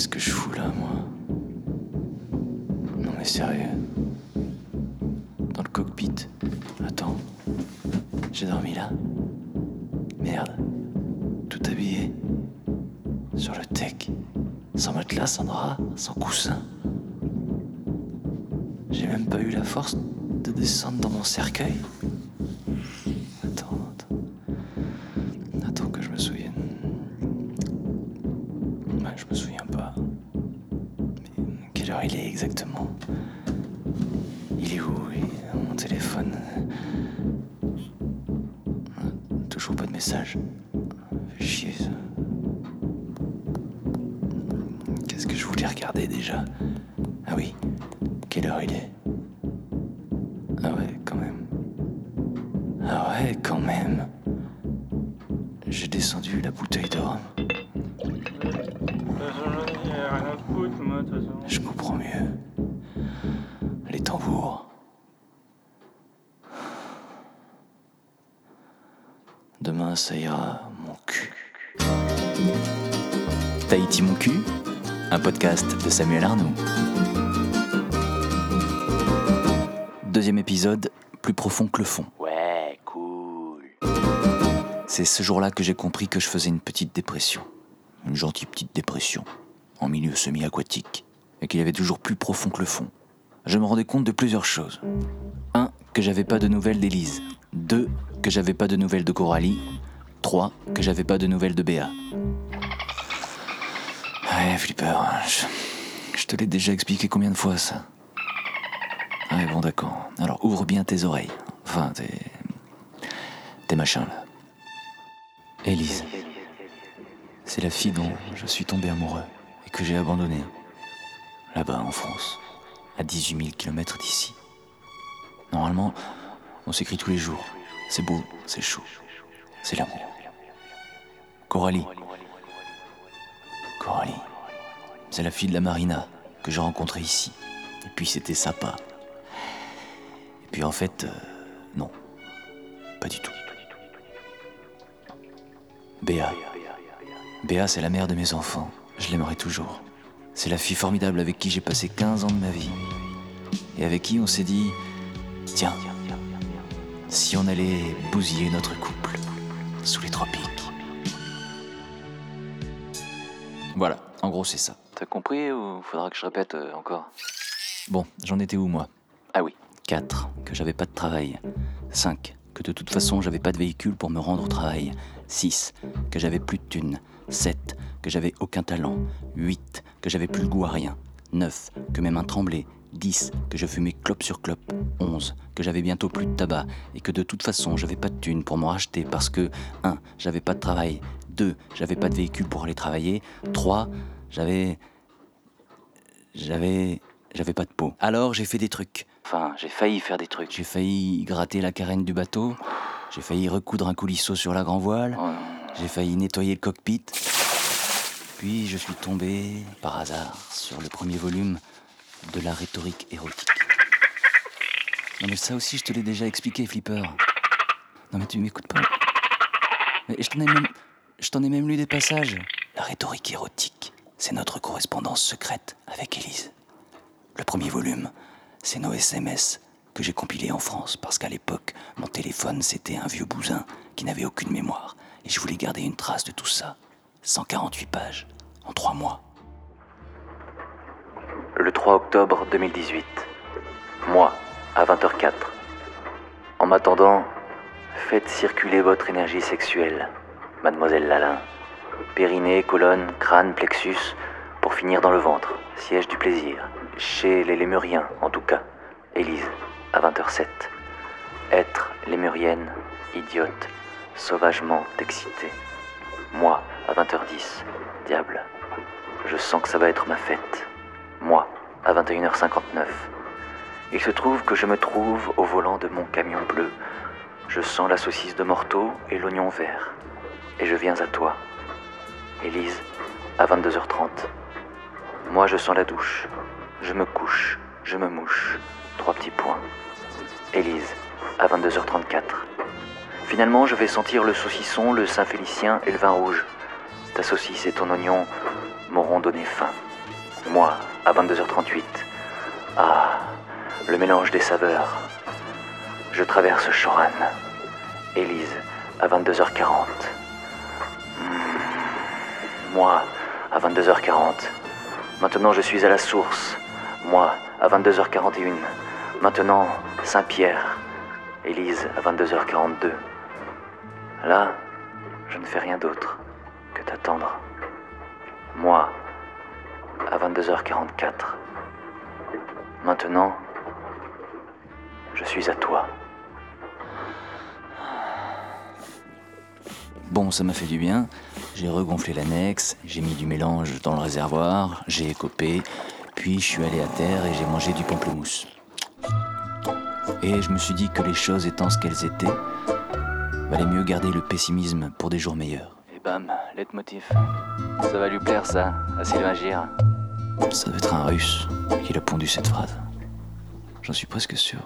qu'est-ce que je fous là, moi Non mais sérieux. Dans le cockpit. Attends. J'ai dormi là Merde. Tout habillé. Sur le tech. Sans matelas, sans drap, sans coussin. J'ai même pas eu la force de descendre dans mon cercueil. Attends, attends. Attends que je me souvienne. Je me souviens il est exactement Il est où Mon téléphone? Toujours pas de message. Chier ça. Qu'est-ce que je voulais regarder déjà? Ah oui, quelle heure il est? Ah ouais, quand même. Ah ouais, quand même. J'ai descendu la bouteille de rhum. J'ai rien à foutre, moi, de toute façon. Je comprends mieux. Les tambours. Demain, ça ira, mon cul. Tahiti mon cul, un podcast de Samuel Arnaud. Deuxième épisode, plus profond que le fond. Ouais, cool. C'est ce jour-là que j'ai compris que je faisais une petite dépression. Une gentille petite dépression, en milieu semi-aquatique, et qu'il y avait toujours plus profond que le fond. Je me rendais compte de plusieurs choses. Un, que j'avais pas de nouvelles d'Élise. Deux, que j'avais pas de nouvelles de Coralie. Trois, que j'avais pas de nouvelles de Béa. Ouais, Flipper, je, je te l'ai déjà expliqué combien de fois ça? Ouais, bon, d'accord. Alors ouvre bien tes oreilles. Enfin, tes. tes machins là. Élise. C'est la fille dont je suis tombé amoureux que j'ai abandonnée. Là-bas, en France, à 18 000 km d'ici. Normalement, on s'écrit tous les jours. C'est beau, c'est chaud. C'est l'amour. Coralie. Coralie. C'est la fille de la marina que j'ai rencontrée ici. Et puis c'était sympa. Et puis en fait, euh, non. Pas du tout. Béa. Béa, c'est la mère de mes enfants. Je l'aimerai toujours. C'est la fille formidable avec qui j'ai passé 15 ans de ma vie. Et avec qui on s'est dit, tiens, si on allait bousiller notre couple sous les tropiques. Voilà, en gros c'est ça. T'as compris ou faudra que je répète euh, encore? Bon, j'en étais où moi? Ah oui. 4. Que j'avais pas de travail. 5. Que de toute façon j'avais pas de véhicule pour me rendre au travail. 6. Que j'avais plus de thunes. 7. Que j'avais aucun talent. 8. Que j'avais plus le goût à rien. 9. Que mes mains tremblaient. 10. Que je fumais clope sur clope. 11. Que j'avais bientôt plus de tabac. Et que de toute façon j'avais pas de thunes pour m'en racheter parce que 1. J'avais pas de travail. 2. J'avais pas de véhicule pour aller travailler. 3. J'avais. J'avais. J'avais pas de peau. Alors j'ai fait des trucs. Enfin, j'ai failli faire des trucs. J'ai failli gratter la carène du bateau. J'ai failli recoudre un coulisseau sur la grand voile. J'ai failli nettoyer le cockpit. Puis je suis tombé, par hasard, sur le premier volume de la rhétorique érotique. Non mais ça aussi je te l'ai déjà expliqué, Flipper. Non mais tu m'écoutes pas. Je t'en ai même... Je t'en ai même lu des passages. La rhétorique érotique, c'est notre correspondance secrète avec Élise. Le premier volume, c'est nos SMS que j'ai compilés en France parce qu'à l'époque, mon téléphone c'était un vieux bousin qui n'avait aucune mémoire et je voulais garder une trace de tout ça. 148 pages en trois mois. Le 3 octobre 2018. Moi, à 20h04. En m'attendant, faites circuler votre énergie sexuelle, mademoiselle Lalin. Périnée, colonne, crâne, plexus, pour finir dans le ventre, siège du plaisir. Chez les lémuriens, en tout cas. Élise, à 20h07. Être lémurienne, idiote, sauvagement excitée. Moi, à 20h10. Diable, je sens que ça va être ma fête. Moi, à 21h59. Il se trouve que je me trouve au volant de mon camion bleu. Je sens la saucisse de morteau et l'oignon vert. Et je viens à toi. Élise, à 22h30. Moi, je sens la douche. Je me couche, je me mouche. Trois petits points. Élise, à 22h34. Finalement, je vais sentir le saucisson, le Saint-Félicien et le vin rouge. Ta saucisse et ton oignon m'auront donné faim. Moi, à 22h38. Ah, le mélange des saveurs. Je traverse Choran. Élise, à 22h40. Hmm. Moi, à 22h40. Maintenant, je suis à la source. Moi, à 22h41. Maintenant, Saint-Pierre. Élise, à 22h42. Là, je ne fais rien d'autre que t'attendre. Moi, à 22h44. Maintenant, je suis à toi. Bon, ça m'a fait du bien. J'ai regonflé l'annexe, j'ai mis du mélange dans le réservoir, j'ai écopé, puis je suis allé à terre et j'ai mangé du pamplemousse. Et je me suis dit que les choses étant ce qu'elles étaient, valait mieux garder le pessimisme pour des jours meilleurs. Et bam, leitmotiv. Ça va lui plaire ça, à Sylvain Gire. Ça doit être un russe qui a pondu cette phrase. J'en suis presque sûr.